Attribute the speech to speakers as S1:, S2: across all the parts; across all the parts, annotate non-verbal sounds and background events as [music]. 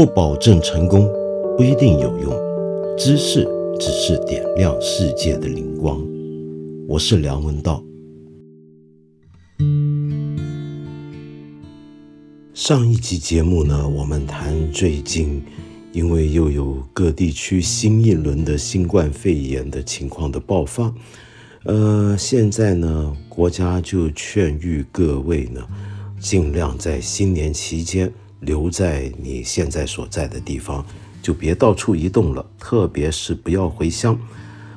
S1: 不保证成功，不一定有用。知识只是点亮世界的灵光。我是梁文道。上一集节目呢，我们谈最近因为又有各地区新一轮的新冠肺炎的情况的爆发，呃，现在呢，国家就劝喻各位呢。尽量在新年期间留在你现在所在的地方，就别到处移动了，特别是不要回乡。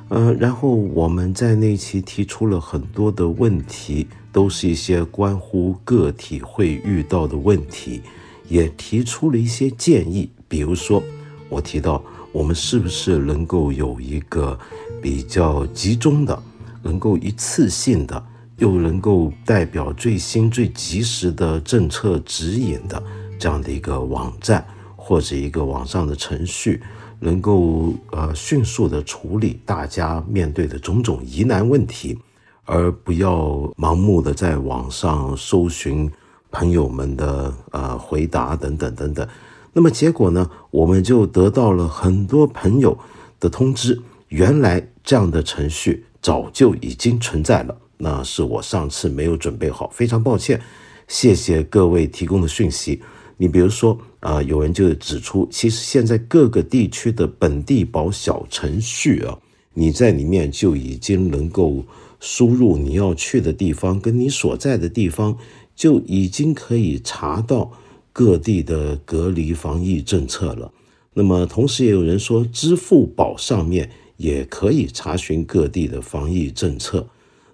S1: 呃，然后我们在那期提出了很多的问题，都是一些关乎个体会遇到的问题，也提出了一些建议。比如说，我提到我们是不是能够有一个比较集中的，能够一次性的。又能够代表最新最及时的政策指引的这样的一个网站或者一个网上的程序，能够呃迅速的处理大家面对的种种疑难问题，而不要盲目的在网上搜寻朋友们的呃回答等等等等。那么结果呢，我们就得到了很多朋友的通知，原来这样的程序早就已经存在了。那是我上次没有准备好，非常抱歉。谢谢各位提供的讯息。你比如说，啊，有人就指出，其实现在各个地区的本地保小程序啊，你在里面就已经能够输入你要去的地方，跟你所在的地方就已经可以查到各地的隔离防疫政策了。那么，同时也有人说，支付宝上面也可以查询各地的防疫政策。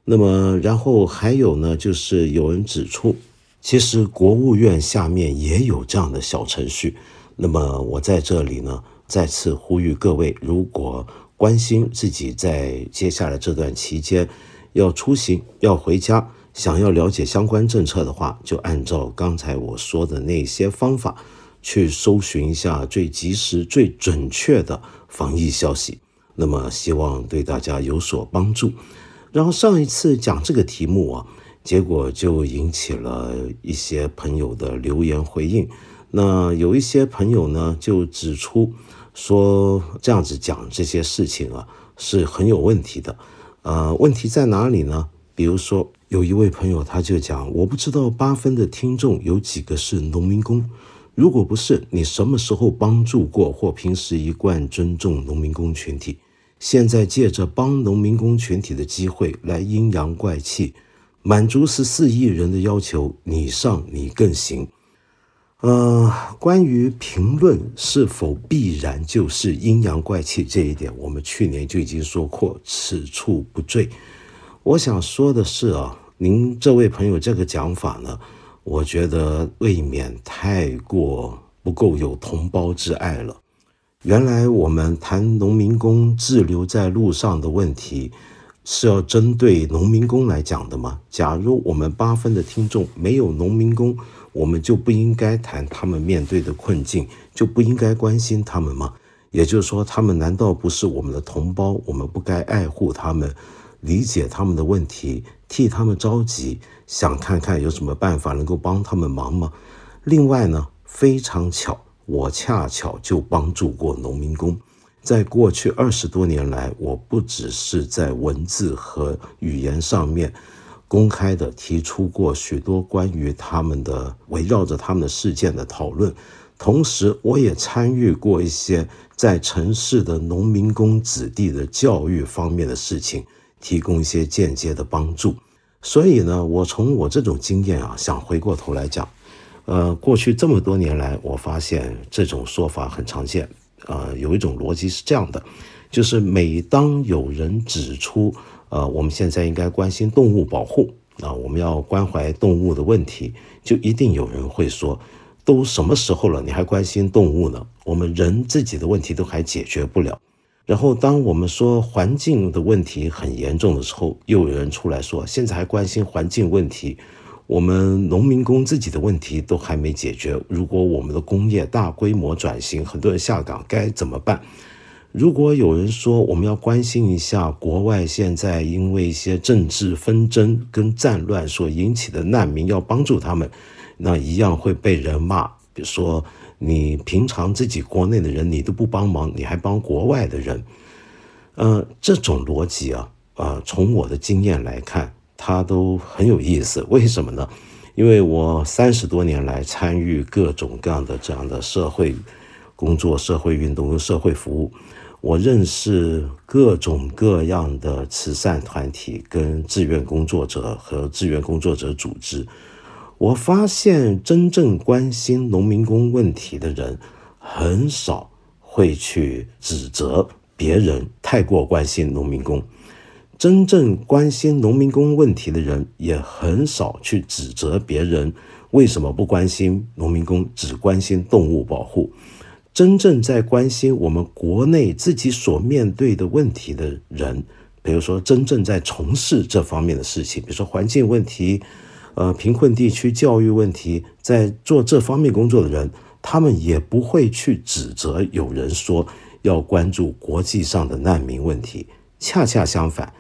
S1: 那么，然后还有呢，就是有人指出，其实国务院下面也有这样的小程序。那么我在这里呢，再次呼吁各位，如果关心自己在接下来这段期间要出行、要回家，想要了解相关政策的话，就按照刚才我说的那些方法去搜寻一下最及时、最准确的防疫消息。那么，希望对大家有所帮助。然后上一次讲这个题目啊，结果就引起了一些朋友的留言回应。那有一些朋友呢，就指出说这样子讲这些事情啊是很有问题的。呃，问题在哪里呢？比如说有一位朋友他就讲，我不知道八分的听众有几个是农民工。如果不是，你什么时候帮助过或平时一贯尊重农民工群体？现在借着帮农民工群体的机会来阴阳怪气，满足十四亿人的要求，你上你更行。呃，关于评论是否必然就是阴阳怪气这一点，我们去年就已经说过，此处不赘。我想说的是啊，您这位朋友这个讲法呢，我觉得未免太过不够有同胞之爱了。原来我们谈农民工滞留在路上的问题，是要针对农民工来讲的吗？假如我们八分的听众没有农民工，我们就不应该谈他们面对的困境，就不应该关心他们吗？也就是说，他们难道不是我们的同胞？我们不该爱护他们，理解他们的问题，替他们着急，想看看有什么办法能够帮他们忙吗？另外呢，非常巧。我恰巧就帮助过农民工，在过去二十多年来，我不只是在文字和语言上面公开的提出过许多关于他们的围绕着他们的事件的讨论，同时我也参与过一些在城市的农民工子弟的教育方面的事情，提供一些间接的帮助。所以呢，我从我这种经验啊，想回过头来讲。呃，过去这么多年来，我发现这种说法很常见。呃，有一种逻辑是这样的，就是每当有人指出，呃，我们现在应该关心动物保护啊，我们要关怀动物的问题，就一定有人会说，都什么时候了，你还关心动物呢？我们人自己的问题都还解决不了。然后，当我们说环境的问题很严重的时候，又有人出来说，现在还关心环境问题。我们农民工自己的问题都还没解决，如果我们的工业大规模转型，很多人下岗该怎么办？如果有人说我们要关心一下国外现在因为一些政治纷争跟战乱所引起的难民，要帮助他们，那一样会被人骂，比如说你平常自己国内的人你都不帮忙，你还帮国外的人，呃，这种逻辑啊，啊，从我的经验来看，它都很有意思。为什么呢？因为我三十多年来参与各种各样的这样的社会工作、社会运动和社会服务，我认识各种各样的慈善团体、跟志愿工作者和志愿工作者组织。我发现，真正关心农民工问题的人，很少会去指责别人太过关心农民工；真正关心农民工问题的人，也很少去指责别人为什么不关心农民工，只关心动物保护。真正在关心我们国内自己所面对的问题的人，比如说真正在从事这方面的事情，比如说环境问题。呃，贫困地区教育问题，在做这方面工作的人，他们也不会去指责有人说要关注国际上的难民问题。恰恰相反，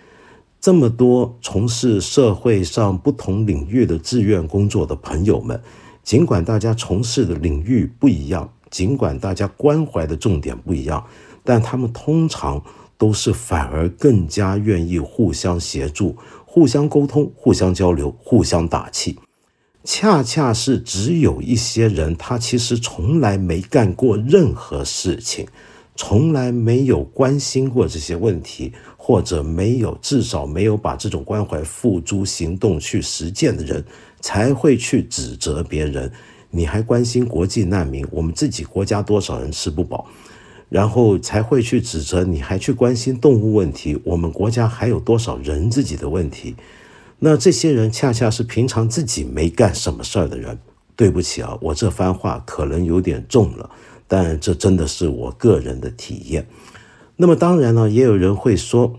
S1: 这么多从事社会上不同领域的志愿工作的朋友们，尽管大家从事的领域不一样，尽管大家关怀的重点不一样，但他们通常都是反而更加愿意互相协助。互相沟通、互相交流、互相打气，恰恰是只有一些人，他其实从来没干过任何事情，从来没有关心过这些问题，或者没有至少没有把这种关怀付诸行动去实践的人，才会去指责别人。你还关心国际难民？我们自己国家多少人吃不饱？然后才会去指责你，还去关心动物问题。我们国家还有多少人自己的问题？那这些人恰恰是平常自己没干什么事儿的人。对不起啊，我这番话可能有点重了，但这真的是我个人的体验。那么当然呢，也有人会说，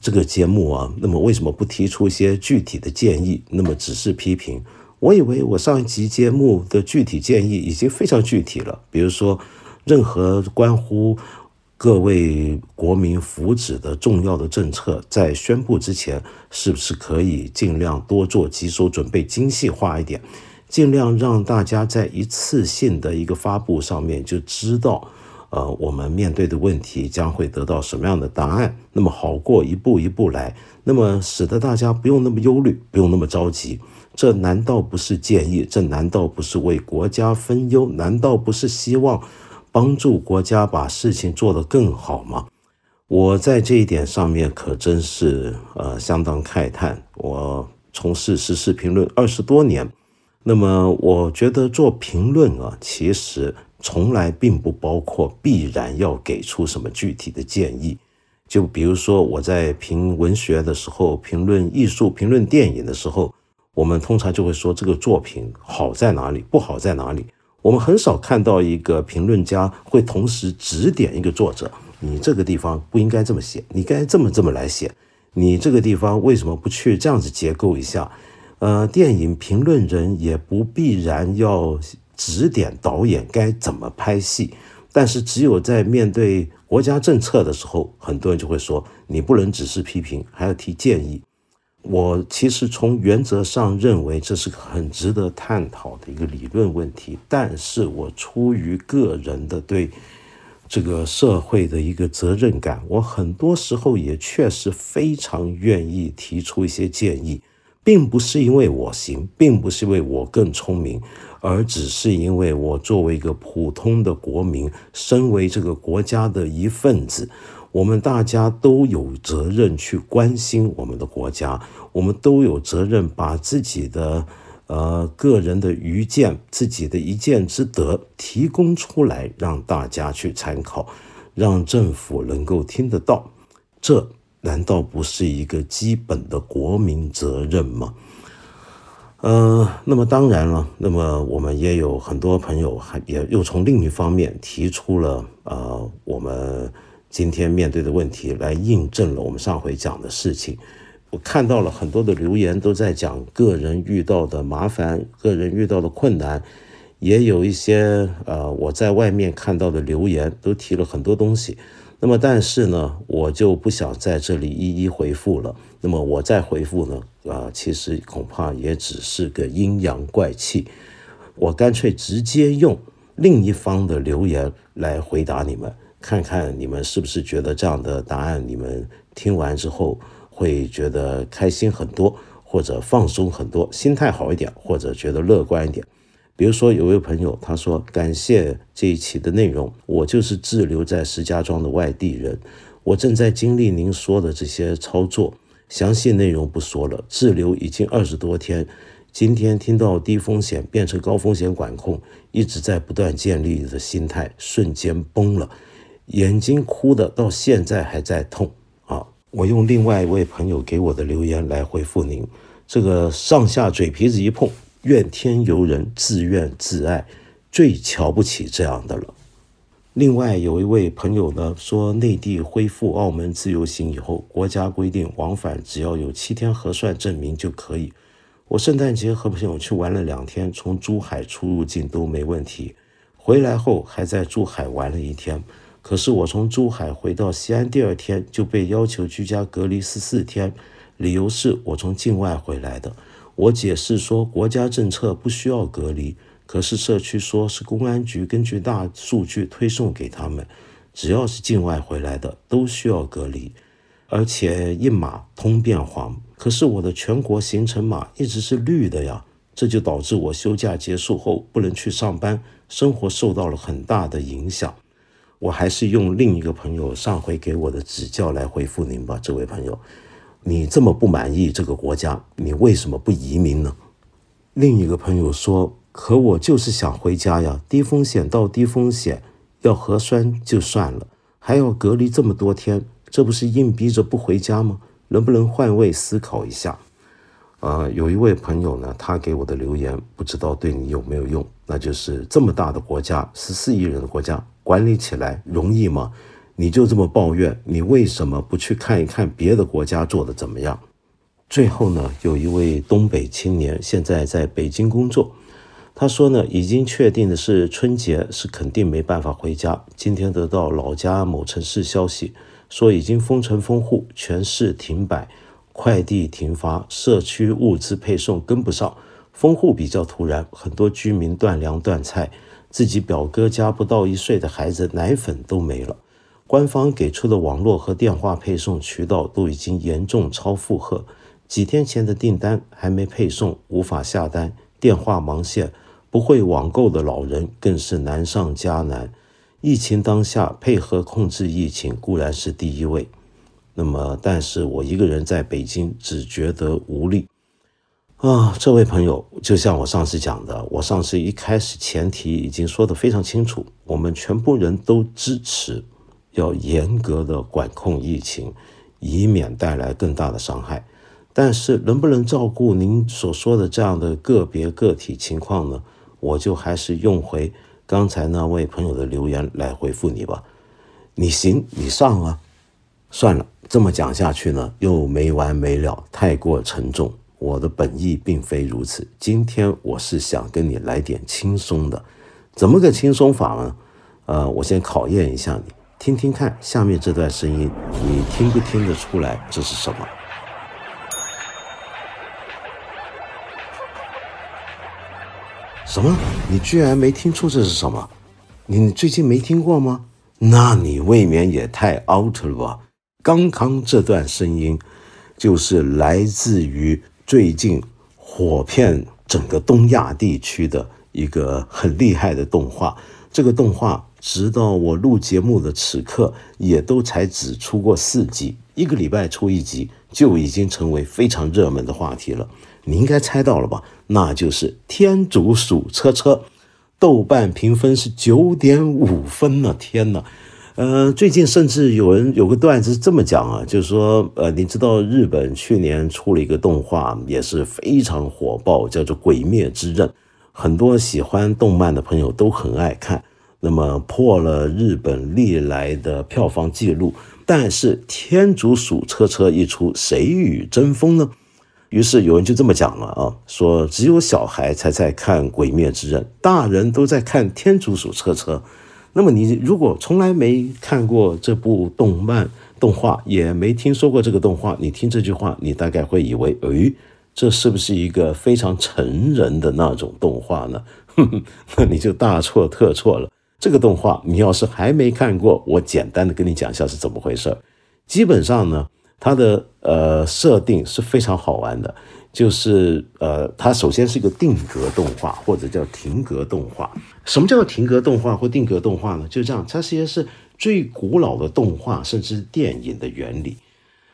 S1: 这个节目啊，那么为什么不提出一些具体的建议？那么只是批评？我以为我上一集节目的具体建议已经非常具体了，比如说。任何关乎各位国民福祉的重要的政策，在宣布之前，是不是可以尽量多做几手准备，精细化一点，尽量让大家在一次性的一个发布上面就知道，呃，我们面对的问题将会得到什么样的答案，那么好过一步一步来，那么使得大家不用那么忧虑，不用那么着急。这难道不是建议？这难道不是为国家分忧？难道不是希望？帮助国家把事情做得更好吗？我在这一点上面可真是呃相当慨叹。我从事时事评论二十多年，那么我觉得做评论啊，其实从来并不包括必然要给出什么具体的建议。就比如说我在评文学的时候，评论艺术、评论电影的时候，我们通常就会说这个作品好在哪里，不好在哪里。我们很少看到一个评论家会同时指点一个作者，你这个地方不应该这么写，你该这么这么来写，你这个地方为什么不去这样子结构一下？呃，电影评论人也不必然要指点导演该怎么拍戏，但是只有在面对国家政策的时候，很多人就会说，你不能只是批评，还要提建议。我其实从原则上认为这是个很值得探讨的一个理论问题，但是我出于个人的对这个社会的一个责任感，我很多时候也确实非常愿意提出一些建议，并不是因为我行，并不是因为我更聪明，而只是因为我作为一个普通的国民，身为这个国家的一份子。我们大家都有责任去关心我们的国家，我们都有责任把自己的呃个人的愚见、自己的一见之得提供出来，让大家去参考，让政府能够听得到。这难道不是一个基本的国民责任吗？呃，那么当然了，那么我们也有很多朋友还也又从另一方面提出了呃我们。今天面对的问题来印证了我们上回讲的事情。我看到了很多的留言都在讲个人遇到的麻烦，个人遇到的困难，也有一些呃我在外面看到的留言都提了很多东西。那么但是呢，我就不想在这里一一回复了。那么我再回复呢，啊，其实恐怕也只是个阴阳怪气。我干脆直接用另一方的留言来回答你们，看看你们是不是觉得这样的答案，你们听完之后会觉得开心很多，或者放松很多，心态好一点，或者觉得乐观一点。比如说，有位朋友他说：“感谢这一期的内容，我就是滞留在石家庄的外地人，我正在经历您说的这些操作，详细内容不说了。滞留已经二十多天。”今天听到低风险变成高风险管控，一直在不断建立的心态瞬间崩了，眼睛哭的到现在还在痛啊！我用另外一位朋友给我的留言来回复您：这个上下嘴皮子一碰，怨天尤人，自怨自艾，最瞧不起这样的了。另外有一位朋友呢说，内地恢复澳门自由行以后，国家规定往返只要有七天核酸证明就可以。我圣诞节和朋友去玩了两天，从珠海出入境都没问题。回来后还在珠海玩了一天，可是我从珠海回到西安第二天就被要求居家隔离十四天，理由是我从境外回来的。我解释说国家政策不需要隔离，可是社区说是公安局根据大数据推送给他们，只要是境外回来的都需要隔离。而且一码通变黄，可是我的全国行程码一直是绿的呀，这就导致我休假结束后不能去上班，生活受到了很大的影响。我还是用另一个朋友上回给我的指教来回复您吧，这位朋友，你这么不满意这个国家，你为什么不移民呢？另一个朋友说，可我就是想回家呀，低风险到低风险，要核酸就算了，还要隔离这么多天。这不是硬逼着不回家吗？能不能换位思考一下？啊，有一位朋友呢，他给我的留言不知道对你有没有用。那就是这么大的国家，十四亿人的国家，管理起来容易吗？你就这么抱怨，你为什么不去看一看别的国家做的怎么样？最后呢，有一位东北青年现在在北京工作，他说呢，已经确定的是春节是肯定没办法回家。今天得到老家某城市消息。说已经封城封户，全市停摆，快递停发，社区物资配送跟不上。封户比较突然，很多居民断粮断菜，自己表哥家不到一岁的孩子奶粉都没了。官方给出的网络和电话配送渠道都已经严重超负荷，几天前的订单还没配送，无法下单，电话忙线，不会网购的老人更是难上加难。疫情当下，配合控制疫情固然是第一位，那么，但是我一个人在北京只觉得无力啊！这位朋友，就像我上次讲的，我上次一开始前提已经说得非常清楚，我们全部人都支持要严格的管控疫情，以免带来更大的伤害。但是，能不能照顾您所说的这样的个别个体情况呢？我就还是用回。刚才那位朋友的留言来回复你吧，你行你上啊，算了，这么讲下去呢又没完没了，太过沉重。我的本意并非如此，今天我是想跟你来点轻松的，怎么个轻松法呢？呃，我先考验一下你，听听看下面这段声音，你听不听得出来这是什么？什么？你居然没听出这是什么？你最近没听过吗？那你未免也太 out 了吧！刚刚这段声音，就是来自于最近火遍整个东亚地区的一个很厉害的动画。这个动画直到我录节目的此刻，也都才只出过四集，一个礼拜出一集，就已经成为非常热门的话题了。你应该猜到了吧？那就是《天竺鼠车车》，豆瓣评分是九点五分呢！天哪，呃，最近甚至有人有个段子这么讲啊，就是说，呃，你知道日本去年出了一个动画，也是非常火爆，叫做《鬼灭之刃》，很多喜欢动漫的朋友都很爱看，那么破了日本历来的票房记录。但是《天竺鼠车车》一出，谁与争锋呢？于是有人就这么讲了啊，说只有小孩才在看《鬼灭之刃》，大人都在看《天竺鼠车车》。那么你如果从来没看过这部动漫动画，也没听说过这个动画，你听这句话，你大概会以为，诶，这是不是一个非常成人的那种动画呢？[laughs] 那你就大错特错了。这个动画你要是还没看过，我简单的跟你讲一下是怎么回事。基本上呢，它的呃设定是非常好玩的，就是呃，它首先是一个定格动画或者叫停格动画。什么叫停格动画或定格动画呢？就这样，它其实是最古老的动画甚至电影的原理。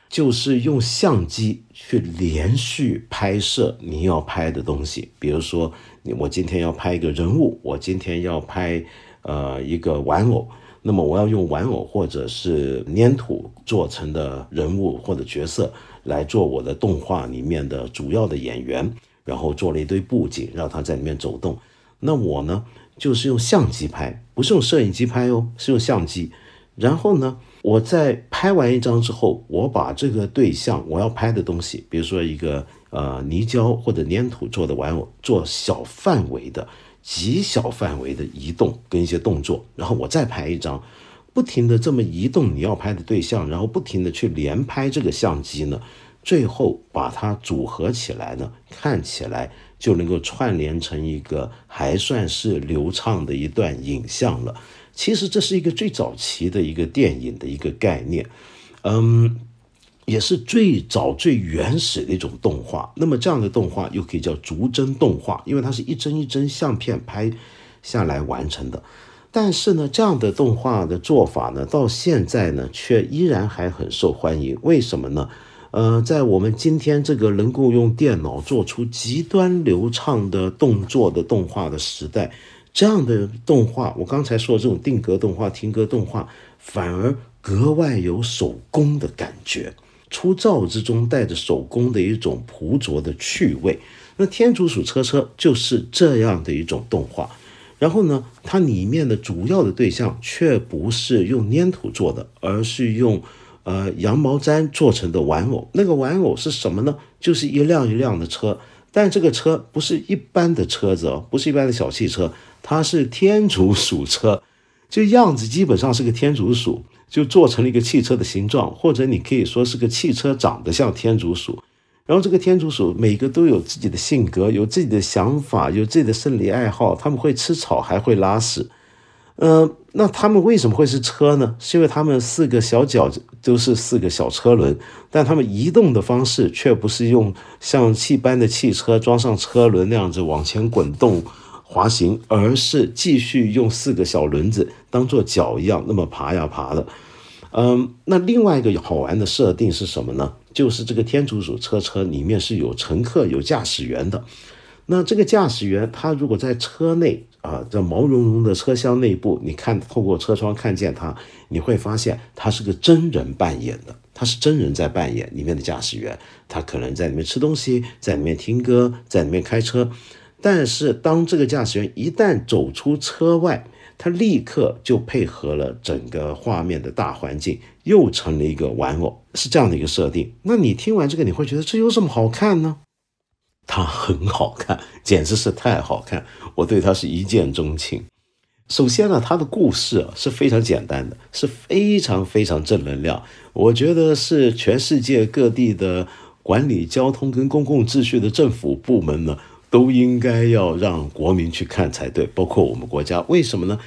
S1: 就是用相机去连续拍摄你要拍的东西，比如说你我今天要拍一个人物，我今天要拍呃一个玩偶，那么我要用玩偶或者是粘土做成的人物或者角色来做我的动画里面的主要的演员，然后做了一堆布景让他在里面走动。那我呢就是用相机拍，不是用摄影机拍哦，是用相机。然后呢？我在拍完一张之后，我把这个对象我要拍的东西，比如说一个呃泥胶或者粘土做的玩偶，做小范围的、极小范围的移动跟一些动作，然后我再拍一张，不停的这么移动你要拍的对象，然后不停的去连拍这个相机呢，最后把它组合起来呢，看起来就能够串联成一个还算是流畅的一段影像了。其实这是一个最早期的一个电影的一个概念，嗯，也是最早最原始的一种动画。那么这样的动画又可以叫逐帧动画，因为它是一帧一帧相片拍下来完成的。但是呢，这样的动画的做法呢，到现在呢，却依然还很受欢迎。为什么呢？呃，在我们今天这个能够用电脑做出极端流畅的动作的动画的时代。这样的动画，我刚才说的这种定格动画、停格动画，反而格外有手工的感觉，粗糙之中带着手工的一种朴拙的趣味。那《天竺鼠车车》就是这样的一种动画。然后呢，它里面的主要的对象却不是用粘土做的，而是用呃羊毛毡做成的玩偶。那个玩偶是什么呢？就是一辆一辆的车，但这个车不是一般的车子哦，不是一般的小汽车。它是天竺鼠车，这样子基本上是个天竺鼠，就做成了一个汽车的形状，或者你可以说是个汽车长得像天竺鼠。然后这个天竺鼠每个都有自己的性格，有自己的想法，有自己的生理爱好，他们会吃草，还会拉屎。嗯，那他们为什么会是车呢？是因为他们四个小脚都是四个小车轮，但他们移动的方式却不是用像汽般的汽车装上车轮那样子往前滚动。滑行，而是继续用四个小轮子当做脚一样，那么爬呀爬的。嗯，那另外一个好玩的设定是什么呢？就是这个天竺鼠车车里面是有乘客、有驾驶员的。那这个驾驶员他如果在车内啊，在毛茸茸的车厢内部，你看透过车窗看见他，你会发现他是个真人扮演的，他是真人在扮演里面的驾驶员，他可能在里面吃东西，在里面听歌，在里面开车。但是，当这个驾驶员一旦走出车外，他立刻就配合了整个画面的大环境，又成了一个玩偶，是这样的一个设定。那你听完这个，你会觉得这有什么好看呢？它很好看，简直是太好看，我对它是一见钟情。首先呢，它的故事啊是非常简单的，是非常非常正能量。我觉得是全世界各地的管理交通跟公共秩序的政府部门呢。都应该要让国民去看才对，包括我们国家，为什么呢？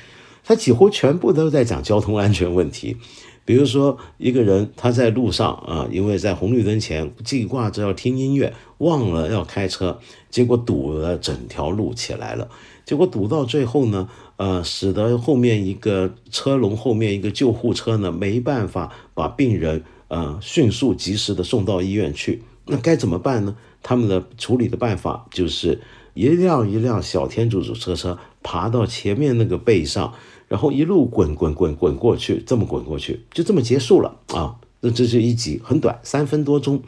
S1: 他几乎全部都在讲交通安全问题。比如说，一个人他在路上啊，因为在红绿灯前记挂着要听音乐，忘了要开车，结果堵了整条路起来了。结果堵到最后呢，呃，使得后面一个车龙后面一个救护车呢没办法把病人呃迅速及时的送到医院去。那该怎么办呢？他们的处理的办法就是一辆一辆小天竺鼠车车爬到前面那个背上，然后一路滚滚滚滚过去，这么滚过去，就这么结束了啊！那这是一集，很短，三分多钟。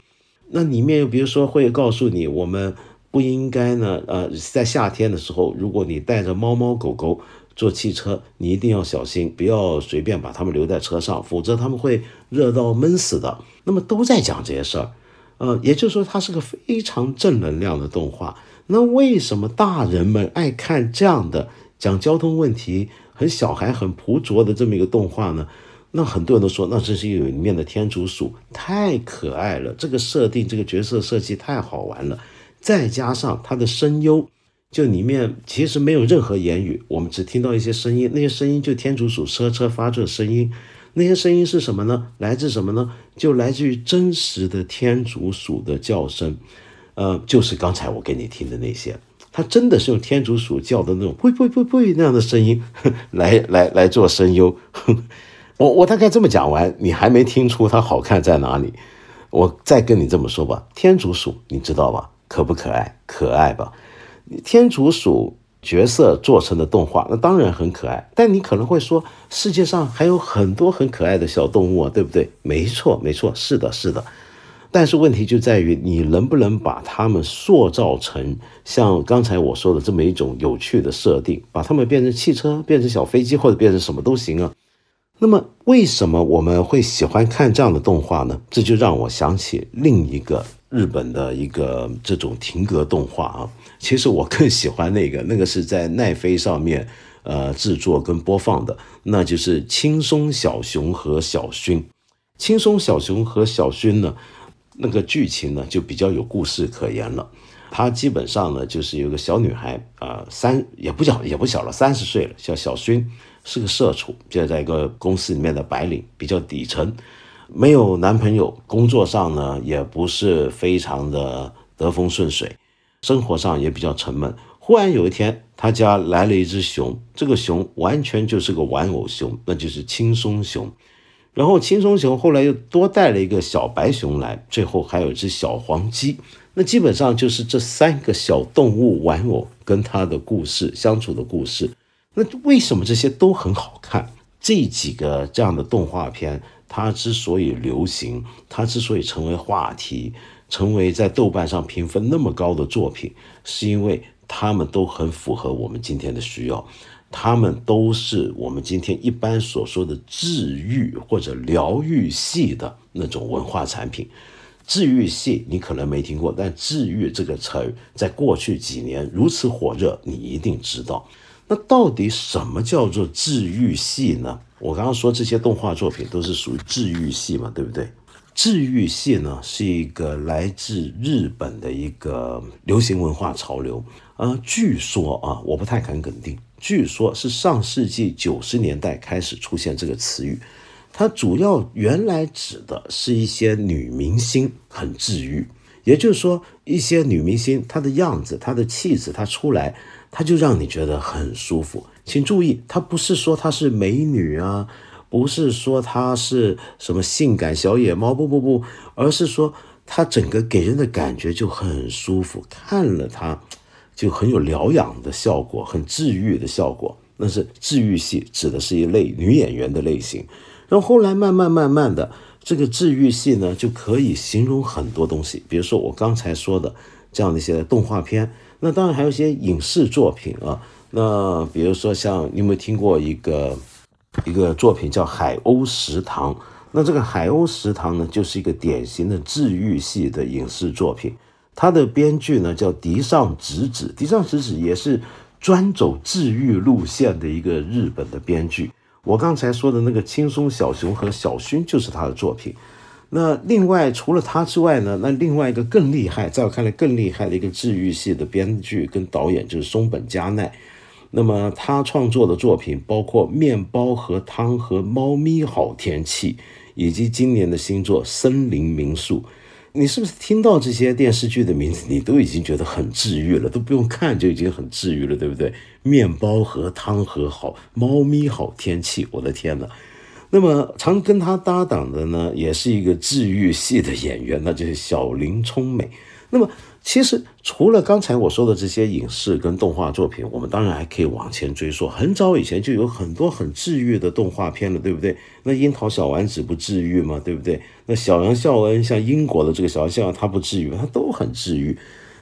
S1: 那里面又比如说会告诉你，我们不应该呢，呃，在夏天的时候，如果你带着猫猫狗狗坐汽车，你一定要小心，不要随便把它们留在车上，否则他们会热到闷死的。那么都在讲这些事儿。呃，也就是说，它是个非常正能量的动画。那为什么大人们爱看这样的讲交通问题、很小孩、很朴拙的这么一个动画呢？那很多人都说，那这是因为里面的天竺鼠太可爱了，这个设定、这个角色设计太好玩了，再加上它的声优就里面其实没有任何言语，我们只听到一些声音，那些声音就天竺鼠车车发出的声音。那些声音是什么呢？来自什么呢？就来自于真实的天竺鼠的叫声，呃，就是刚才我给你听的那些，它真的是用天竺鼠叫的那种“呸呸呸呸”那样的声音 [laughs] 来来来做声优。[laughs] 我我大概这么讲完，你还没听出它好看在哪里？我再跟你这么说吧，天竺鼠你知道吧？可不可爱？可爱吧？天竺鼠。角色做成的动画，那当然很可爱。但你可能会说，世界上还有很多很可爱的小动物啊，对不对？没错，没错，是的，是的。但是问题就在于，你能不能把它们塑造成像刚才我说的这么一种有趣的设定，把它们变成汽车，变成小飞机，或者变成什么都行啊？那么，为什么我们会喜欢看这样的动画呢？这就让我想起另一个日本的一个这种停格动画啊。其实我更喜欢那个，[laughs] 那个是在奈飞上面，呃，制作跟播放的，那就是《轻松小熊和小薰》。《轻松小熊和小薰》呢，那个剧情呢就比较有故事可言了。它基本上呢就是有个小女孩，啊，三也不小也不小了，三十岁了，叫小薰，是个社畜，就在一个公司里面的白领，比较底层，没有男朋友，工作上呢也不是非常的得风顺水。生活上也比较沉闷。忽然有一天，他家来了一只熊，这个熊完全就是个玩偶熊，那就是轻松熊。然后轻松熊后来又多带了一个小白熊来，最后还有一只小黄鸡。那基本上就是这三个小动物玩偶跟他的故事相处的故事。那为什么这些都很好看？这几个这样的动画片，它之所以流行，它之所以成为话题。成为在豆瓣上评分那么高的作品，是因为他们都很符合我们今天的需要，他们都是我们今天一般所说的治愈或者疗愈系的那种文化产品。治愈系你可能没听过，但治愈这个词儿在过去几年如此火热，你一定知道。那到底什么叫做治愈系呢？我刚刚说这些动画作品都是属于治愈系嘛，对不对？治愈系呢是一个来自日本的一个流行文化潮流，呃，据说啊，我不太敢肯定，据说是上世纪九十年代开始出现这个词语，它主要原来指的是一些女明星很治愈，也就是说一些女明星她的样子、她的气质，她出来，她就让你觉得很舒服。请注意，她不是说她是美女啊。不是说它是什么性感小野猫，不不不，而是说它整个给人的感觉就很舒服，看了它 [tsk] 就很有疗养的效果，很治愈的效果。那是治愈系，指的是一类女演员的类型。然后后来慢慢慢慢的，这个治愈系呢就可以形容很多东西，比如说我刚才说的这样的一些动画片，那当然还有一些影视作品啊。那比如说像你有没有听过一个？一个作品叫《海鸥食堂》，那这个《海鸥食堂》呢，就是一个典型的治愈系的影视作品。它的编剧呢叫迪上直子，迪上直子也是专走治愈路线的一个日本的编剧。我刚才说的那个《轻松小熊》和小薰就是他的作品。那另外除了他之外呢，那另外一个更厉害，在我看来更厉害的一个治愈系的编剧跟导演就是松本加奈。那么他创作的作品包括《面包和汤》和《猫咪好天气》，以及今年的新作《森林民宿》。你是不是听到这些电视剧的名字，你都已经觉得很治愈了？都不用看就已经很治愈了，对不对？面包和汤和好，猫咪好天气，我的天哪！那么常跟他搭档的呢，也是一个治愈系的演员，那就是小林聪美。那么。其实除了刚才我说的这些影视跟动画作品，我们当然还可以往前追溯，很早以前就有很多很治愈的动画片了，对不对？那樱桃小丸子不治愈吗？对不对？那小羊肖恩像英国的这个小羊孝恩，他不治愈，它都很治愈。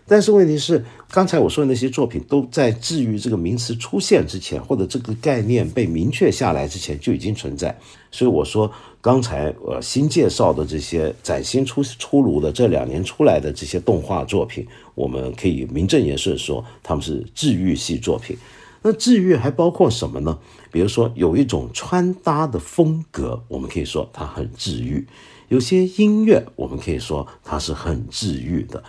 S1: 但是问题是，刚才我说的那些作品都在治愈这个名词出现之前，或者这个概念被明确下来之前就已经存在。所以我说，刚才呃新介绍的这些崭新出出炉的这两年出来的这些动画作品，我们可以名正言顺说他们是治愈系作品。那治愈还包括什么呢？比如说有一种穿搭的风格，我们可以说它很治愈；有些音乐，我们可以说它是很治愈的。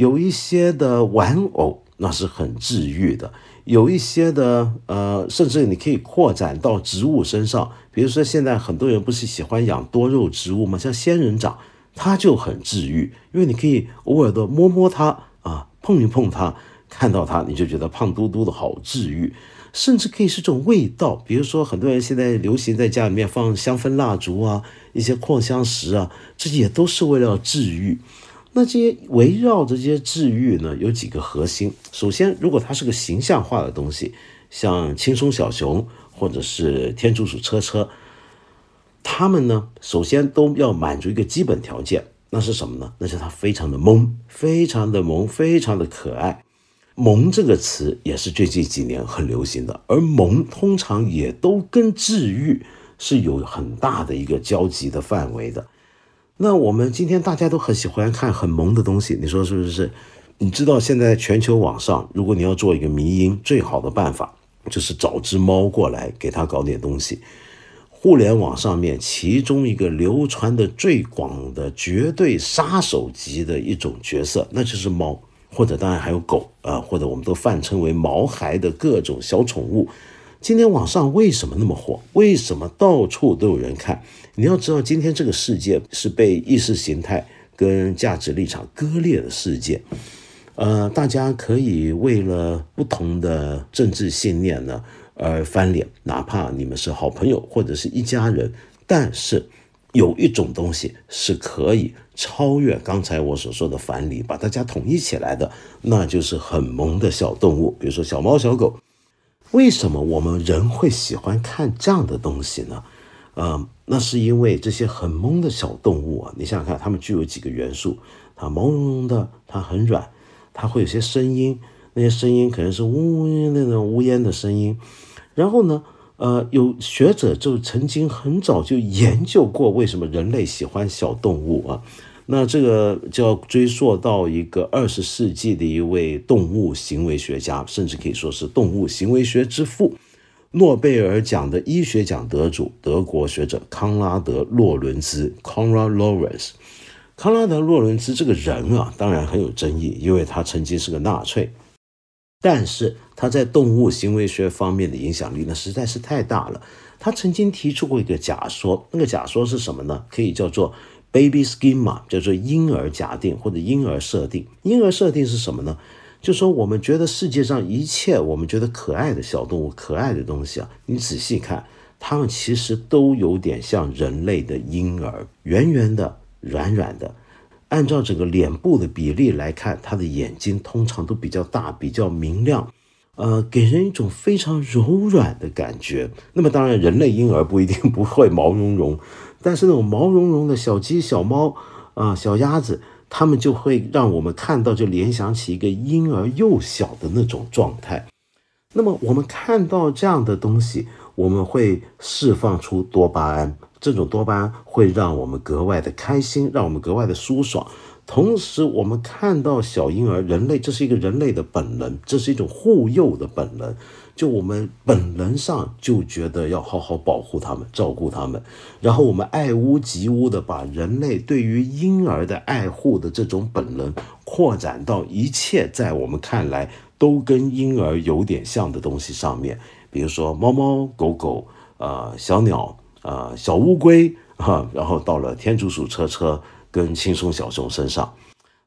S1: 有一些的玩偶，那是很治愈的。有一些的呃，甚至你可以扩展到植物身上，比如说现在很多人不是喜欢养多肉植物吗？像仙人掌，它就很治愈，因为你可以偶尔的摸摸它啊，碰一碰它，看到它你就觉得胖嘟嘟的好治愈。甚至可以是种味道，比如说很多人现在流行在家里面放香氛蜡烛啊，一些扩香石啊，这些也都是为了治愈。那这些围绕着这些治愈呢，有几个核心。首先，如果它是个形象化的东西，像轻松小熊或者是天竺鼠车车，他们呢，首先都要满足一个基本条件，那是什么呢？那是它非常的萌，非常的萌，非常的可爱。萌这个词也是最近几年很流行的，而萌通常也都跟治愈是有很大的一个交集的范围的。那我们今天大家都很喜欢看很萌的东西，你说是不是？你知道现在全球网上，如果你要做一个迷音，最好的办法就是找只猫过来给它搞点东西。互联网上面其中一个流传的最广的绝对杀手级的一种角色，那就是猫。或者当然还有狗啊，或者我们都泛称为毛孩的各种小宠物。今天网上为什么那么火？为什么到处都有人看？你要知道，今天这个世界是被意识形态跟价值立场割裂的世界。呃，大家可以为了不同的政治信念呢而翻脸，哪怕你们是好朋友或者是一家人，但是。有一种东西是可以超越刚才我所说的反理，把大家统一起来的，那就是很萌的小动物，比如说小猫、小狗。为什么我们人会喜欢看这样的东西呢？呃，那是因为这些很萌的小动物啊，你想想看，它们具有几个元素：它毛茸茸的，它很软，它会有些声音，那些声音可能是呜呜那种呜咽的声音，然后呢？呃，有学者就曾经很早就研究过为什么人类喜欢小动物啊。那这个就要追溯到一个二十世纪的一位动物行为学家，甚至可以说是动物行为学之父，诺贝尔奖的医学奖得主，德国学者康拉德·洛伦兹 （Conrad Lorenz）。康拉德·洛伦兹这个人啊，当然很有争议，因为他曾经是个纳粹。但是他在动物行为学方面的影响力呢，实在是太大了。他曾经提出过一个假说，那个假说是什么呢？可以叫做 baby schema，叫做婴儿假定或者婴儿设定。婴儿设定是什么呢？就说我们觉得世界上一切我们觉得可爱的小动物、可爱的东西啊，你仔细看，它们其实都有点像人类的婴儿，圆圆的、软软的。按照整个脸部的比例来看，它的眼睛通常都比较大、比较明亮，呃，给人一种非常柔软的感觉。那么，当然，人类婴儿不一定 [laughs] 不会毛茸茸，但是那种毛茸茸的小鸡、小猫啊、小鸭子，它们就会让我们看到，就联想起一个婴儿幼小的那种状态。那么，我们看到这样的东西，我们会释放出多巴胺。这种多巴胺会让我们格外的开心，让我们格外的舒爽。同时，我们看到小婴儿，人类这是一个人类的本能，这是一种护幼的本能。就我们本能上就觉得要好好保护他们，照顾他们。然后我们爱屋及乌的把人类对于婴儿的爱护的这种本能扩展到一切在我们看来都跟婴儿有点像的东西上面，比如说猫猫狗狗，呃，小鸟。啊，小乌龟哈，然后到了天竺鼠车车跟轻松小熊身上，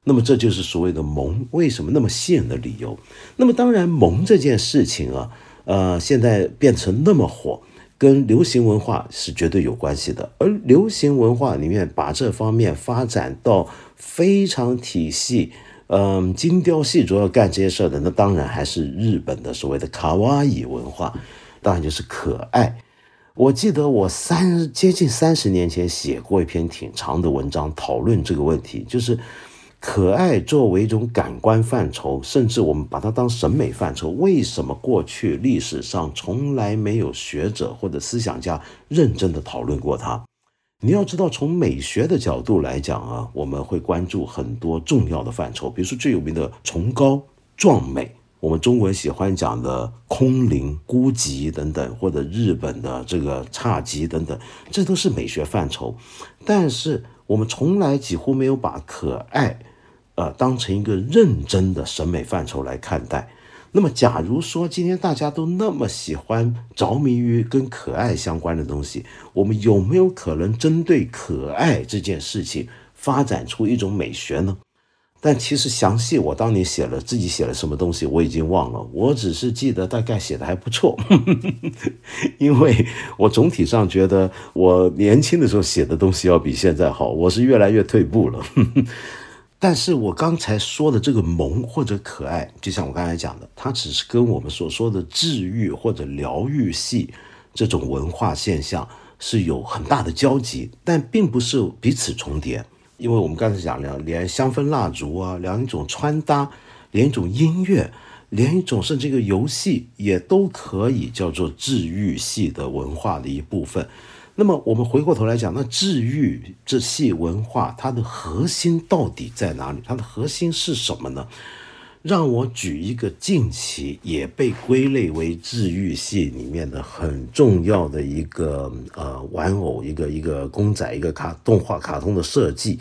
S1: 那么这就是所谓的萌为什么那么吸引的理由。那么当然，萌这件事情啊，呃，现在变成那么火，跟流行文化是绝对有关系的。而流行文化里面把这方面发展到非常体系，嗯，精雕细琢要干这些事儿的，那当然还是日本的所谓的卡哇伊文化，当然就是可爱。我记得我三接近三十年前写过一篇挺长的文章，讨论这个问题，就是可爱作为一种感官范畴，甚至我们把它当审美范畴，为什么过去历史上从来没有学者或者思想家认真的讨论过它？你要知道，从美学的角度来讲啊，我们会关注很多重要的范畴，比如说最有名的崇高壮美。我们中国人喜欢讲的空灵、孤寂等等，或者日本的这个侘寂等等，这都是美学范畴。但是我们从来几乎没有把可爱呃当成一个认真的审美范畴来看待。那么，假如说今天大家都那么喜欢着迷于跟可爱相关的东西，我们有没有可能针对可爱这件事情发展出一种美学呢？但其实详细我当年写了自己写了什么东西，我已经忘了。我只是记得大概写的还不错，[laughs] 因为我总体上觉得我年轻的时候写的东西要比现在好。我是越来越退步了。但是我刚才说的这个萌或者可爱，就像我刚才讲的，它只是跟我们所说的治愈或者疗愈系这种文化现象是有很大的交集，但并不是彼此重叠。因为我们刚才讲了，连香氛蜡烛啊，连一种穿搭，连一种音乐，连一种甚至一个游戏，也都可以叫做治愈系的文化的一部分。那么我们回过头来讲，那治愈这系文化它的核心到底在哪里？它的核心是什么呢？让我举一个近期也被归类为治愈系里面的很重要的一个呃玩偶，一个一个公仔，一个卡动画卡通的设计，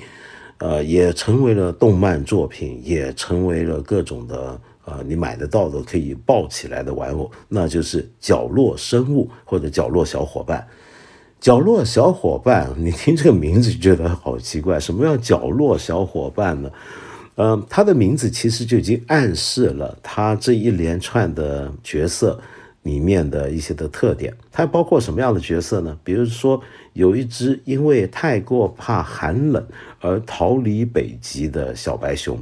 S1: 呃，也成为了动漫作品，也成为了各种的呃你买得到的可以抱起来的玩偶，那就是角落生物或者角落小伙伴。角落小伙伴，你听这个名字就觉得好奇怪，[laughs] 什么叫角落小伙伴呢？嗯，他的名字其实就已经暗示了他这一连串的角色里面的一些的特点。它包括什么样的角色呢？比如说，有一只因为太过怕寒冷而逃离北极的小白熊，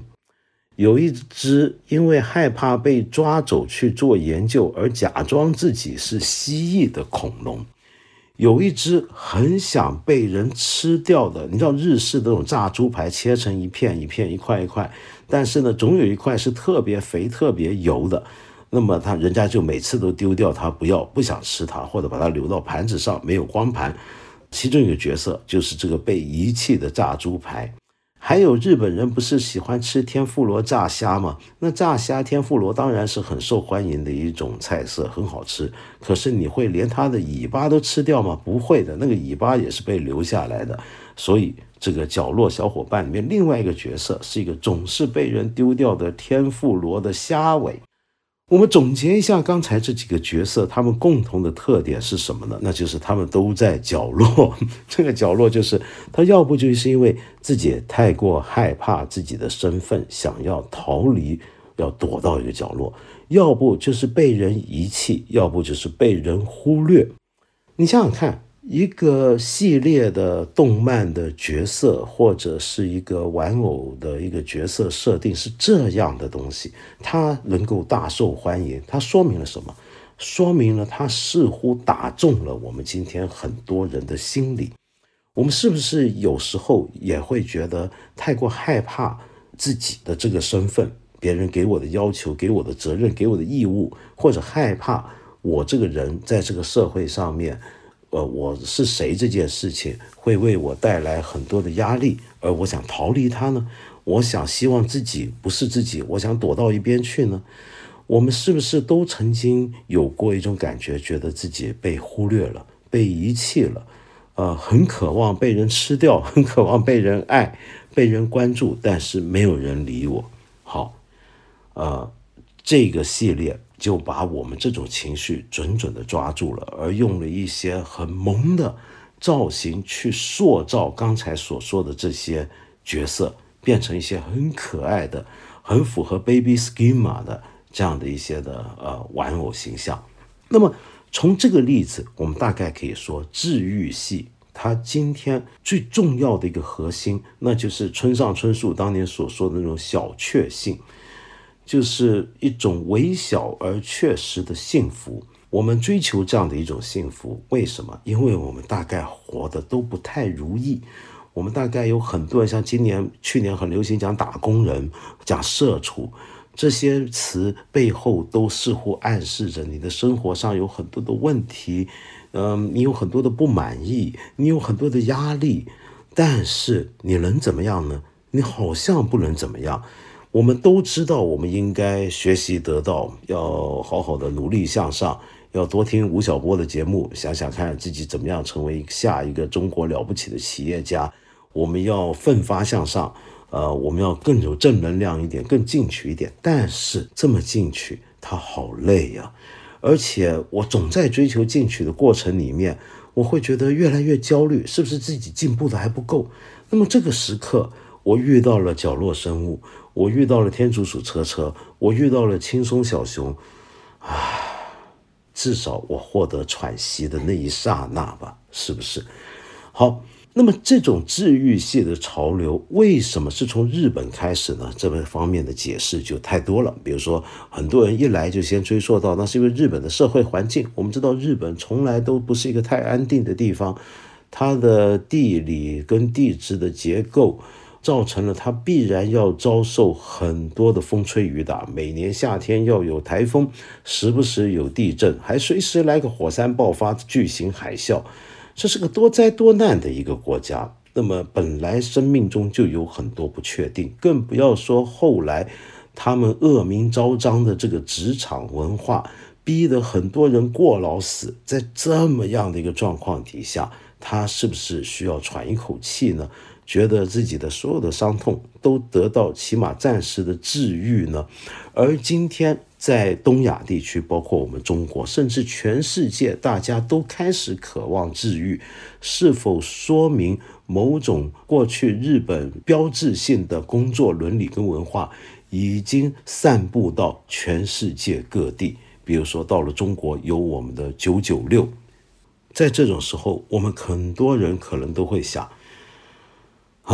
S1: 有一只因为害怕被抓走去做研究而假装自己是蜥蜴的恐龙。有一只很想被人吃掉的，你知道日式那种炸猪排切成一片一片、一块一块，但是呢，总有一块是特别肥、特别油的，那么他人家就每次都丢掉它，不要不想吃它，或者把它留到盘子上没有光盘。其中一个角色就是这个被遗弃的炸猪排。还有日本人不是喜欢吃天妇罗炸虾吗？那炸虾天妇罗当然是很受欢迎的一种菜色，很好吃。可是你会连它的尾巴都吃掉吗？不会的，那个尾巴也是被留下来的。所以这个角落小伙伴里面另外一个角色是一个总是被人丢掉的天妇罗的虾尾。我们总结一下刚才这几个角色，他们共同的特点是什么呢？那就是他们都在角落。[laughs] 这个角落就是他要不就是因为自己太过害怕自己的身份，想要逃离，要躲到一个角落；要不就是被人遗弃，要不就是被人忽略。你想想看。一个系列的动漫的角色，或者是一个玩偶的一个角色设定是这样的东西，它能够大受欢迎，它说明了什么？说明了它似乎打中了我们今天很多人的心理。我们是不是有时候也会觉得太过害怕自己的这个身份，别人给我的要求、给我的责任、给我的义务，或者害怕我这个人在这个社会上面？呃，我是谁这件事情会为我带来很多的压力，而我想逃离它呢？我想希望自己不是自己，我想躲到一边去呢？我们是不是都曾经有过一种感觉，觉得自己被忽略了、被遗弃了？呃，很渴望被人吃掉，[laughs] 很渴望被人爱、被人关注，但是没有人理我。好，呃，这个系列。就把我们这种情绪准准的抓住了，而用了一些很萌的造型去塑造刚才所说的这些角色，变成一些很可爱的、很符合 baby schema 的这样的一些的呃玩偶形象。那么从这个例子，我们大概可以说，治愈系它今天最重要的一个核心，那就是村上春树当年所说的那种小确幸。就是一种微小而确实的幸福。我们追求这样的一种幸福，为什么？因为我们大概活得都不太如意。我们大概有很多人，像今年、去年很流行讲打工人、讲社畜这些词，背后都似乎暗示着你的生活上有很多的问题。嗯，你有很多的不满意，你有很多的压力，但是你能怎么样呢？你好像不能怎么样。我们都知道，我们应该学习得到，要好好的努力向上，要多听吴晓波的节目，想想看自己怎么样成为下一个中国了不起的企业家。我们要奋发向上，呃，我们要更有正能量一点，更进取一点。但是这么进取，他好累呀，而且我总在追求进取的过程里面，我会觉得越来越焦虑，是不是自己进步的还不够？那么这个时刻，我遇到了角落生物，我遇到了天竺鼠车车，我遇到了轻松小熊，啊，至少我获得喘息的那一刹那吧，是不是？好。那么这种治愈系的潮流为什么是从日本开始呢？这个方面的解释就太多了。比如说，很多人一来就先追溯到，那是因为日本的社会环境。我们知道，日本从来都不是一个太安定的地方，它的地理跟地质的结构造成了它必然要遭受很多的风吹雨打。每年夏天要有台风，时不时有地震，还随时来个火山爆发、巨型海啸。这是个多灾多难的一个国家，那么本来生命中就有很多不确定，更不要说后来他们恶名昭彰的这个职场文化，逼得很多人过劳死。在这么样的一个状况底下，他是不是需要喘一口气呢？觉得自己的所有的伤痛都得到起码暂时的治愈呢？而今天。在东亚地区，包括我们中国，甚至全世界，大家都开始渴望治愈，是否说明某种过去日本标志性的工作伦理跟文化已经散布到全世界各地？比如说，到了中国，有我们的九九六，在这种时候，我们很多人可能都会想：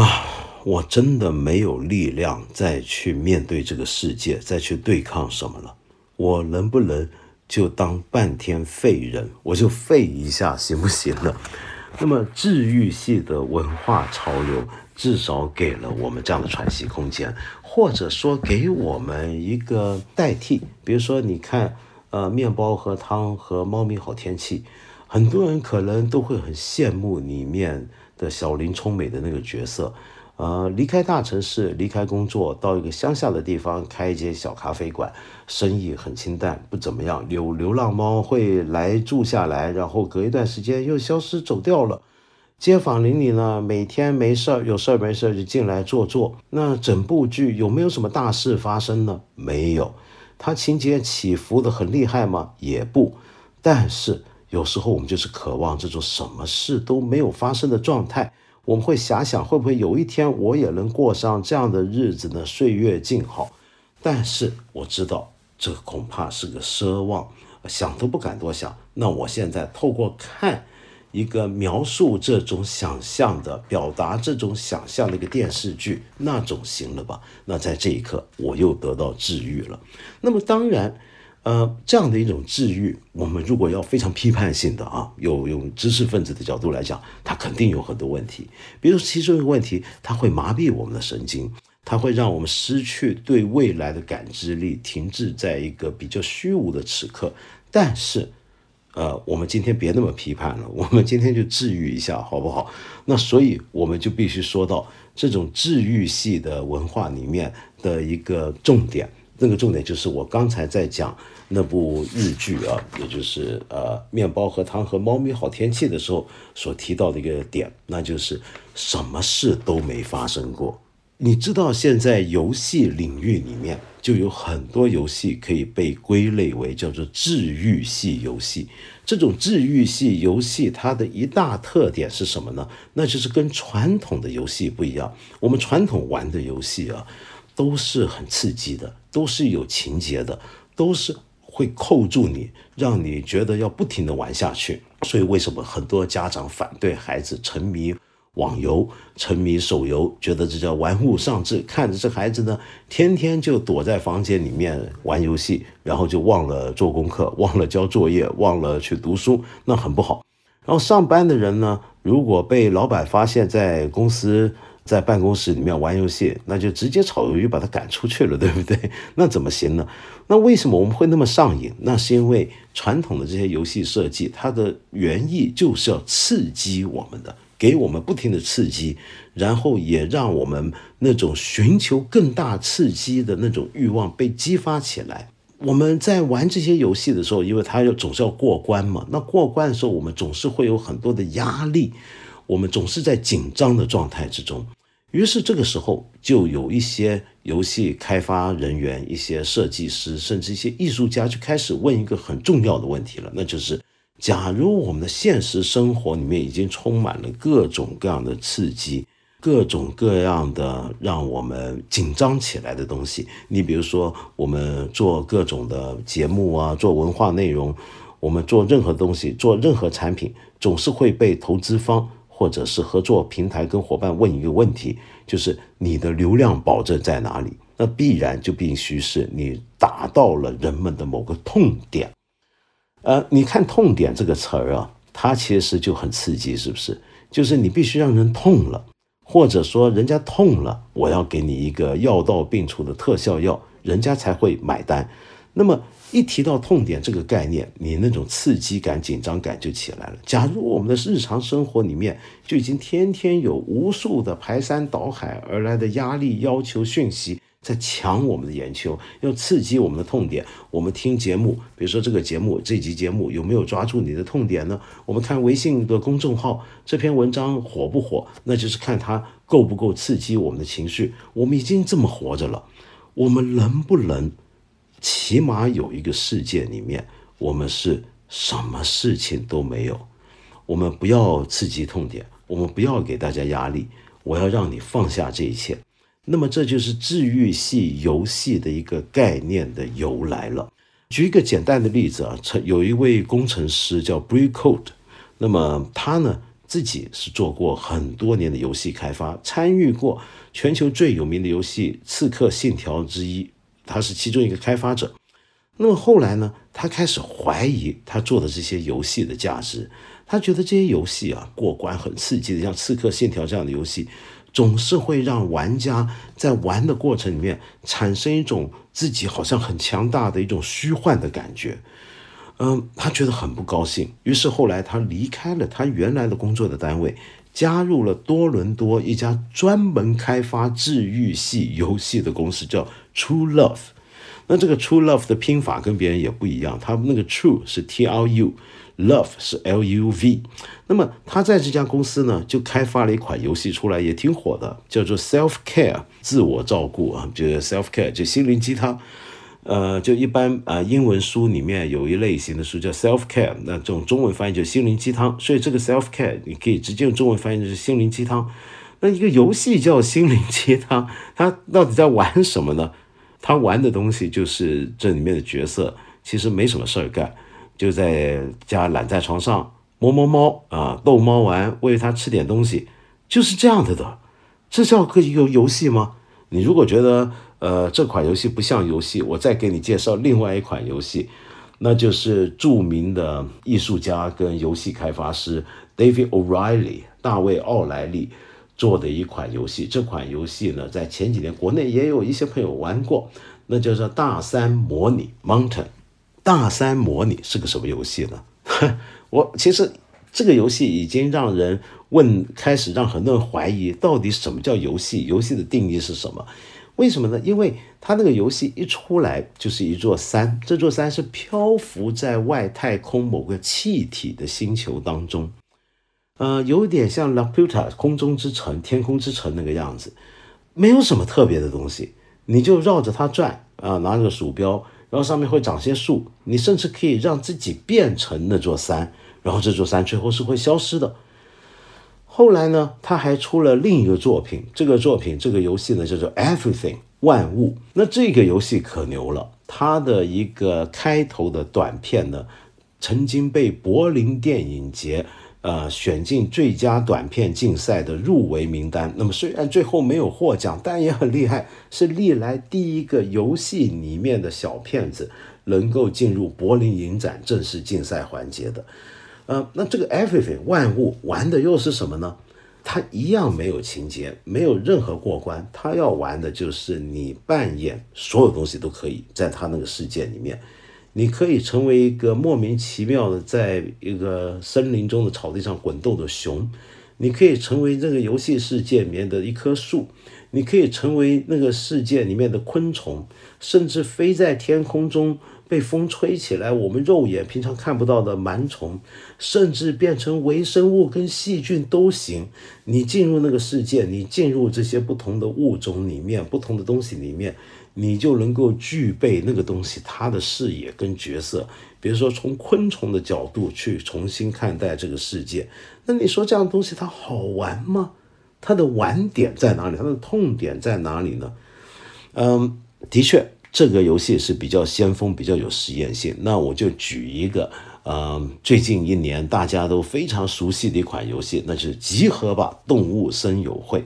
S1: 啊。我真的没有力量再去面对这个世界，再去对抗什么了。我能不能就当半天废人，我就废一下，行不行呢？[laughs] 那么治愈系的文化潮流，至少给了我们这样的喘息空间，或者说给我们一个代替。比如说，你看，呃，面包和汤和猫咪好天气，很多人可能都会很羡慕里面的小林聪美的那个角色。呃，离开大城市，离开工作，到一个乡下的地方开一间小咖啡馆，生意很清淡，不怎么样。有流浪猫会来住下来，然后隔一段时间又消失走掉了。街坊邻里呢，每天没事儿，有事儿没事儿就进来坐坐。那整部剧有没有什么大事发生呢？没有。它情节起伏的很厉害吗？也不。但是有时候我们就是渴望这种什么事都没有发生的状态。我们会遐想，会不会有一天我也能过上这样的日子呢？岁月静好，但是我知道这恐怕是个奢望，想都不敢多想。那我现在透过看一个描述这种想象的、表达这种想象的一个电视剧，那总行了吧？那在这一刻，我又得到治愈了。那么当然。呃，这样的一种治愈，我们如果要非常批判性的啊，有用知识分子的角度来讲，它肯定有很多问题。比如其中一个问题，它会麻痹我们的神经，它会让我们失去对未来的感知力，停滞在一个比较虚无的此刻。但是，呃，我们今天别那么批判了，[laughs] 我们今天就治愈一下，好不好？那所以我们就必须说到这种治愈系的文化里面的一个重点，那个重点就是我刚才在讲。那部日剧啊，也就是呃，面包和汤和猫咪好天气的时候所提到的一个点，那就是什么事都没发生过。你知道，现在游戏领域里面就有很多游戏可以被归类为叫做治愈系游戏。这种治愈系游戏它的一大特点是什么呢？那就是跟传统的游戏不一样。我们传统玩的游戏啊，都是很刺激的，都是有情节的，都是。会扣住你，让你觉得要不停的玩下去。所以为什么很多家长反对孩子沉迷网游、沉迷手游，觉得这叫玩物丧志？看着这孩子呢，天天就躲在房间里面玩游戏，然后就忘了做功课，忘了交作业，忘了去读书，那很不好。然后上班的人呢，如果被老板发现，在公司。在办公室里面玩游戏，那就直接炒鱿鱼把他赶出去了，对不对？[laughs] 那怎么行呢？那为什么我们会那么上瘾？那是因为传统的这些游戏设计，它的原意就是要刺激我们的，给我们不停的刺激，然后也让我们那种寻求更大刺激的那种欲望被激发起来。我们在玩这些游戏的时候，因为它要总是要过关嘛，那过关的时候，我们总是会有很多的压力。我们总是在紧张的状态之中，于是这个时候就有一些游戏开发人员、一些设计师，甚至一些艺术家就开始问一个很重要的问题了，那就是：假如我们的现实生活里面已经充满了各种各样的刺激。各种各样的让我们紧张起来的东西，你比如说，我们做各种的节目啊，做文化内容，我们做任何东西，做任何产品，总是会被投资方或者是合作平台跟伙伴问一个问题，就是你的流量保证在哪里？那必然就必须是你达到了人们的某个痛点。呃，你看“痛点”这个词儿啊，它其实就很刺激，是不是？就是你必须让人痛了。或者说人家痛了，我要给你一个药到病除的特效药，人家才会买单。那么一提到痛点这个概念，你那种刺激感、紧张感就起来了。假如我们的日常生活里面就已经天天有无数的排山倒海而来的压力、要求、讯息。在抢我们的眼球，要刺激我们的痛点。我们听节目，比如说这个节目，这集节目有没有抓住你的痛点呢？我们看微信的公众号，这篇文章火不火？那就是看它够不够刺激我们的情绪。我们已经这么活着了，我们能不能起码有一个世界里面，我们是什么事情都没有？我们不要刺激痛点，我们不要给大家压力，我要让你放下这一切。那么这就是治愈系游戏的一个概念的由来了。举一个简单的例子啊，有一位工程师叫 Bree Code，那么他呢自己是做过很多年的游戏开发，参与过全球最有名的游戏《刺客信条》之一，他是其中一个开发者。那么后来呢，他开始怀疑他做的这些游戏的价值，他觉得这些游戏啊过关很刺激的，像《刺客信条》这样的游戏。总是会让玩家在玩的过程里面产生一种自己好像很强大的一种虚幻的感觉，嗯，他觉得很不高兴。于是后来他离开了他原来的工作的单位，加入了多伦多一家专门开发治愈系游戏的公司，叫 True Love。那这个 True Love 的拼法跟别人也不一样，他那个 True 是 T R U。Love 是 L U V，那么他在这家公司呢，就开发了一款游戏出来，也挺火的，叫做 Self Care 自我照顾啊，就是 Self Care 就心灵鸡汤，呃，就一般啊英文书里面有一类型的书叫 Self Care，那这种中文翻译就心灵鸡汤，所以这个 Self Care 你可以直接用中文翻译就是心灵鸡汤。那一个游戏叫心灵鸡汤，它到底在玩什么呢？他玩的东西就是这里面的角色其实没什么事儿干。就在家懒在床上摸摸猫啊，逗猫玩，喂它吃点东西，就是这样的的。这叫个游游戏吗？你如果觉得呃这款游戏不像游戏，我再给你介绍另外一款游戏，那就是著名的艺术家跟游戏开发师 David O'Reilly 大卫奥莱利做的一款游戏。这款游戏呢，在前几年国内也有一些朋友玩过，那叫做大山模拟 Mountain。大山模拟是个什么游戏呢？[laughs] 我其实这个游戏已经让人问，开始让很多人怀疑，到底什么叫游戏？游戏的定义是什么？为什么呢？因为它那个游戏一出来就是一座山，这座山是漂浮在外太空某个气体的星球当中，呃，有点像《Laputa》空中之城、天空之城那个样子，没有什么特别的东西，你就绕着它转啊，拿着鼠标。然后上面会长些树，你甚至可以让自己变成那座山，然后这座山最后是会消失的。后来呢，他还出了另一个作品，这个作品这个游戏呢叫做 Everything 万物。那这个游戏可牛了，它的一个开头的短片呢，曾经被柏林电影节。呃，选进最佳短片竞赛的入围名单。那么虽然最后没有获奖，但也很厉害，是历来第一个游戏里面的小片子能够进入柏林影展正式竞赛环节的。呃，那这个 Everything 万物玩的又是什么呢？它一样没有情节，没有任何过关。它要玩的就是你扮演所有东西都可以在它那个世界里面。你可以成为一个莫名其妙的，在一个森林中的草地上滚动的熊，你可以成为这个游戏世界里面的一棵树，你可以成为那个世界里面的昆虫，甚至飞在天空中被风吹起来，我们肉眼平常看不到的螨虫，甚至变成微生物跟细菌都行。你进入那个世界，你进入这些不同的物种里面，不同的东西里面，你就能够具备那个东西它的视野跟角色。比如说，从昆虫的角度去重新看待这个世界，那你说这样东西它好玩吗？它的玩点在哪里？它的痛点在哪里呢？嗯，的确。这个游戏是比较先锋、比较有实验性。那我就举一个，嗯，最近一年大家都非常熟悉的一款游戏，那就是《集合吧动物森友会》。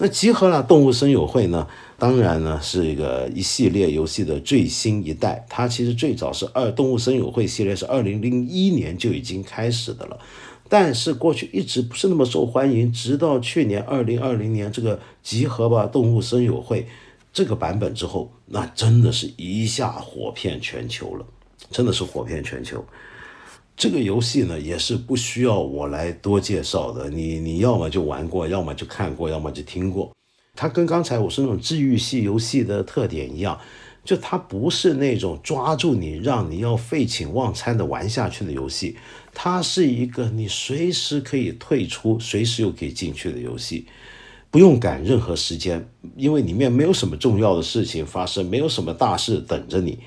S1: 那《集合了动物森友会》呢，当然呢是一个一系列游戏的最新一代。它其实最早是二动物森友会系列是二零零一年就已经开始的了，但是过去一直不是那么受欢迎，直到去年二零二零年这个《集合吧动物森友会》。这个版本之后，那真的是一下火遍全球了，真的是火遍全球。这个游戏呢，也是不需要我来多介绍的，你你要么就玩过，要么就看过，要么就听过。它跟刚才我说那种治愈系游戏的特点一样，就它不是那种抓住你让你要废寝忘餐的玩下去的游戏，它是一个你随时可以退出，随时又可以进去的游戏。不用赶任何时间，因为里面没有什么重要的事情发生，没有什么大事等着你。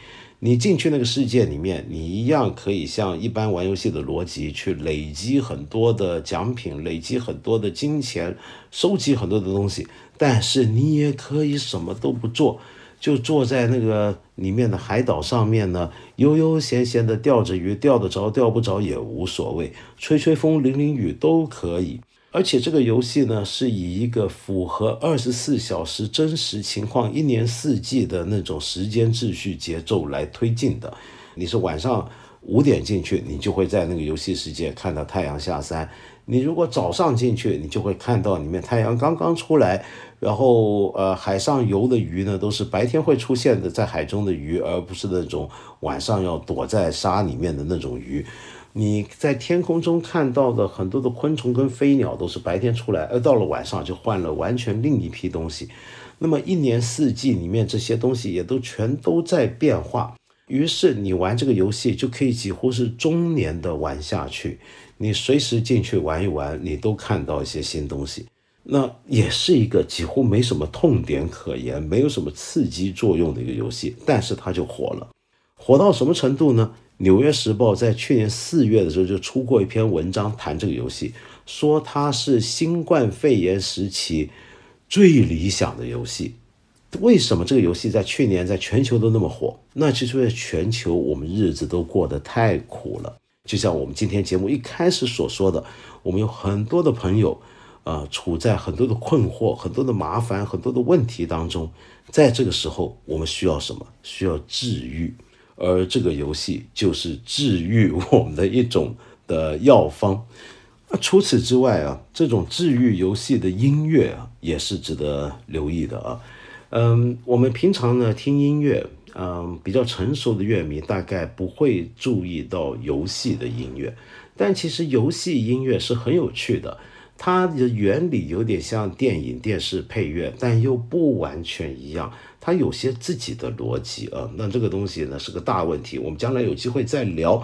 S1: 你进去那个世界里面，你一样可以像一般玩游戏的逻辑去累积很多的奖品，累积很多的金钱，收集很多的东西。但是你也可以什么都不做，就坐在那个里面的海岛上面呢，悠悠闲闲的钓着鱼，钓得着钓不着也无所谓，吹吹风淋淋雨都可以。而且这个游戏呢，是以一个符合二十四小时真实情况、一年四季的那种时间秩序节奏来推进的。你是晚上五点进去，你就会在那个游戏世界看到太阳下山；你如果早上进去，你就会看到里面太阳刚刚出来，然后呃，海上游的鱼呢，都是白天会出现的在海中的鱼，而不是那种晚上要躲在沙里面的那种鱼。你在天空中看到的很多的昆虫跟飞鸟都是白天出来，而到了晚上就换了完全另一批东西。那么一年四季里面这些东西也都全都在变化。于是你玩这个游戏就可以几乎是终年的玩下去。你随时进去玩一玩，你都看到一些新东西。那也是一个几乎没什么痛点可言、没有什么刺激作用的一个游戏，但是它就火了。火到什么程度呢？《纽约时报》在去年四月的时候就出过一篇文章谈这个游戏，说它是新冠肺炎时期最理想的游戏。为什么这个游戏在去年在全球都那么火？那就是在全球我们日子都过得太苦了。就像我们今天节目一开始所说的，我们有很多的朋友，呃，处在很多的困惑、很多的麻烦、很多的问题当中。在这个时候，我们需要什么？需要治愈。而这个游戏就是治愈我们的一种的药方。那除此之外啊，这种治愈游戏的音乐啊，也是值得留意的啊。嗯，我们平常呢听音乐，嗯，比较成熟的乐迷大概不会注意到游戏的音乐，但其实游戏音乐是很有趣的。它的原理有点像电影、电视配乐，但又不完全一样。它有些自己的逻辑啊，那这个东西呢是个大问题，我们将来有机会再聊。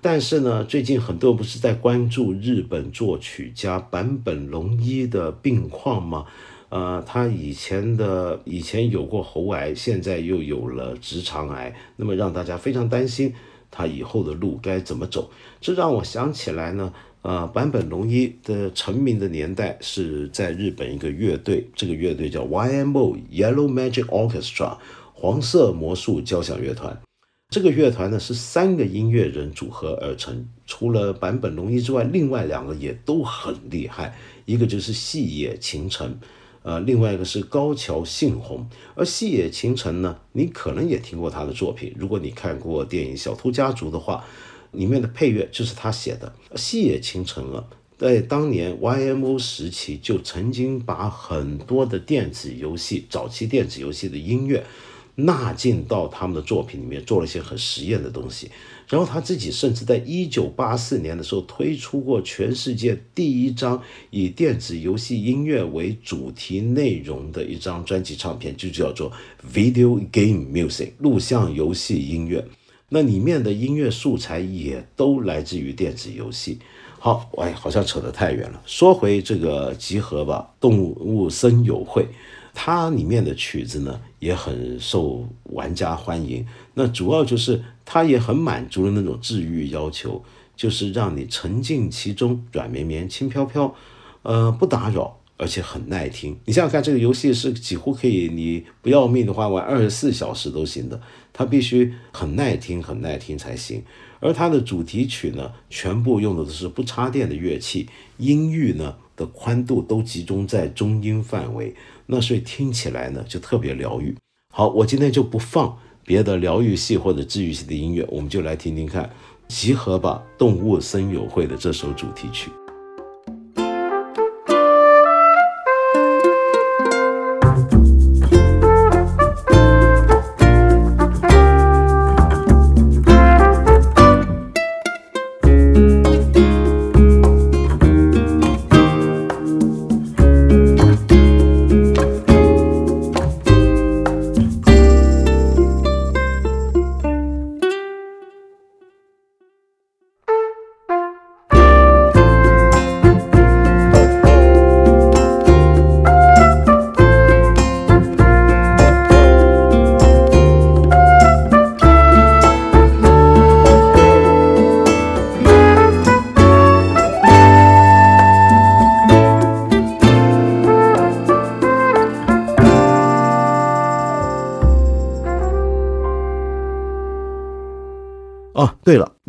S1: 但是呢，最近很多人不是在关注日本作曲家坂本龙一的病况吗？呃，他以前的以前有过喉癌，现在又有了直肠癌，那么让大家非常担心他以后的路该怎么走。这让我想起来呢。呃，坂本龙一的成名的年代是在日本一个乐队，这个乐队叫 Y.M.O. Yellow Magic Orchestra 黄色魔术交响乐团。这个乐团呢是三个音乐人组合而成，除了坂本龙一之外，另外两个也都很厉害，一个就是细野晴臣，呃，另外一个是高桥幸宏。而细野晴臣呢，你可能也听过他的作品，如果你看过电影《小偷家族》的话。里面的配乐就是他写的，细野晴臣啊，在当年 YMO 时期就曾经把很多的电子游戏、早期电子游戏的音乐纳进到他们的作品里面，做了一些很实验的东西。然后他自己甚至在1984年的时候推出过全世界第一张以电子游戏音乐为主题内容的一张专辑唱片，就叫做 Video Game Music 录像游戏音乐。那里面的音乐素材也都来自于电子游戏。好，哎，好像扯得太远了。说回这个集合吧，动物森友会，它里面的曲子呢也很受玩家欢迎。那主要就是它也很满足了那种治愈要求，就是让你沉浸其中，软绵绵、轻飘飘，呃，不打扰。而且很耐听，你想想看，这个游戏是几乎可以，你不要命的话玩二十四小时都行的。它必须很耐听，很耐听才行。而它的主题曲呢，全部用的都是不插电的乐器，音域呢的宽度都集中在中音范围，那所以听起来呢就特别疗愈。好，我今天就不放别的疗愈系或者治愈系的音乐，我们就来听听看，集合吧动物森友会的这首主题曲。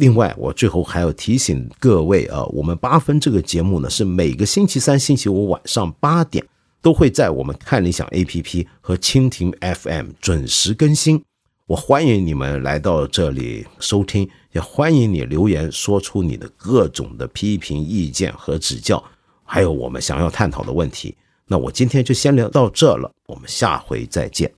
S1: 另外我最后还要提醒各位啊，我们八分这个节目呢是每个星期三、星期五晚上八点都会在我们看理想 APP 和蜻蜓 FM 准时更新。我欢迎你们来到这里收听，也欢迎你留言说出你的各种的批评意见和指教，还有我们想要探讨的问题。那我今天就先聊到这了，我们下回再见。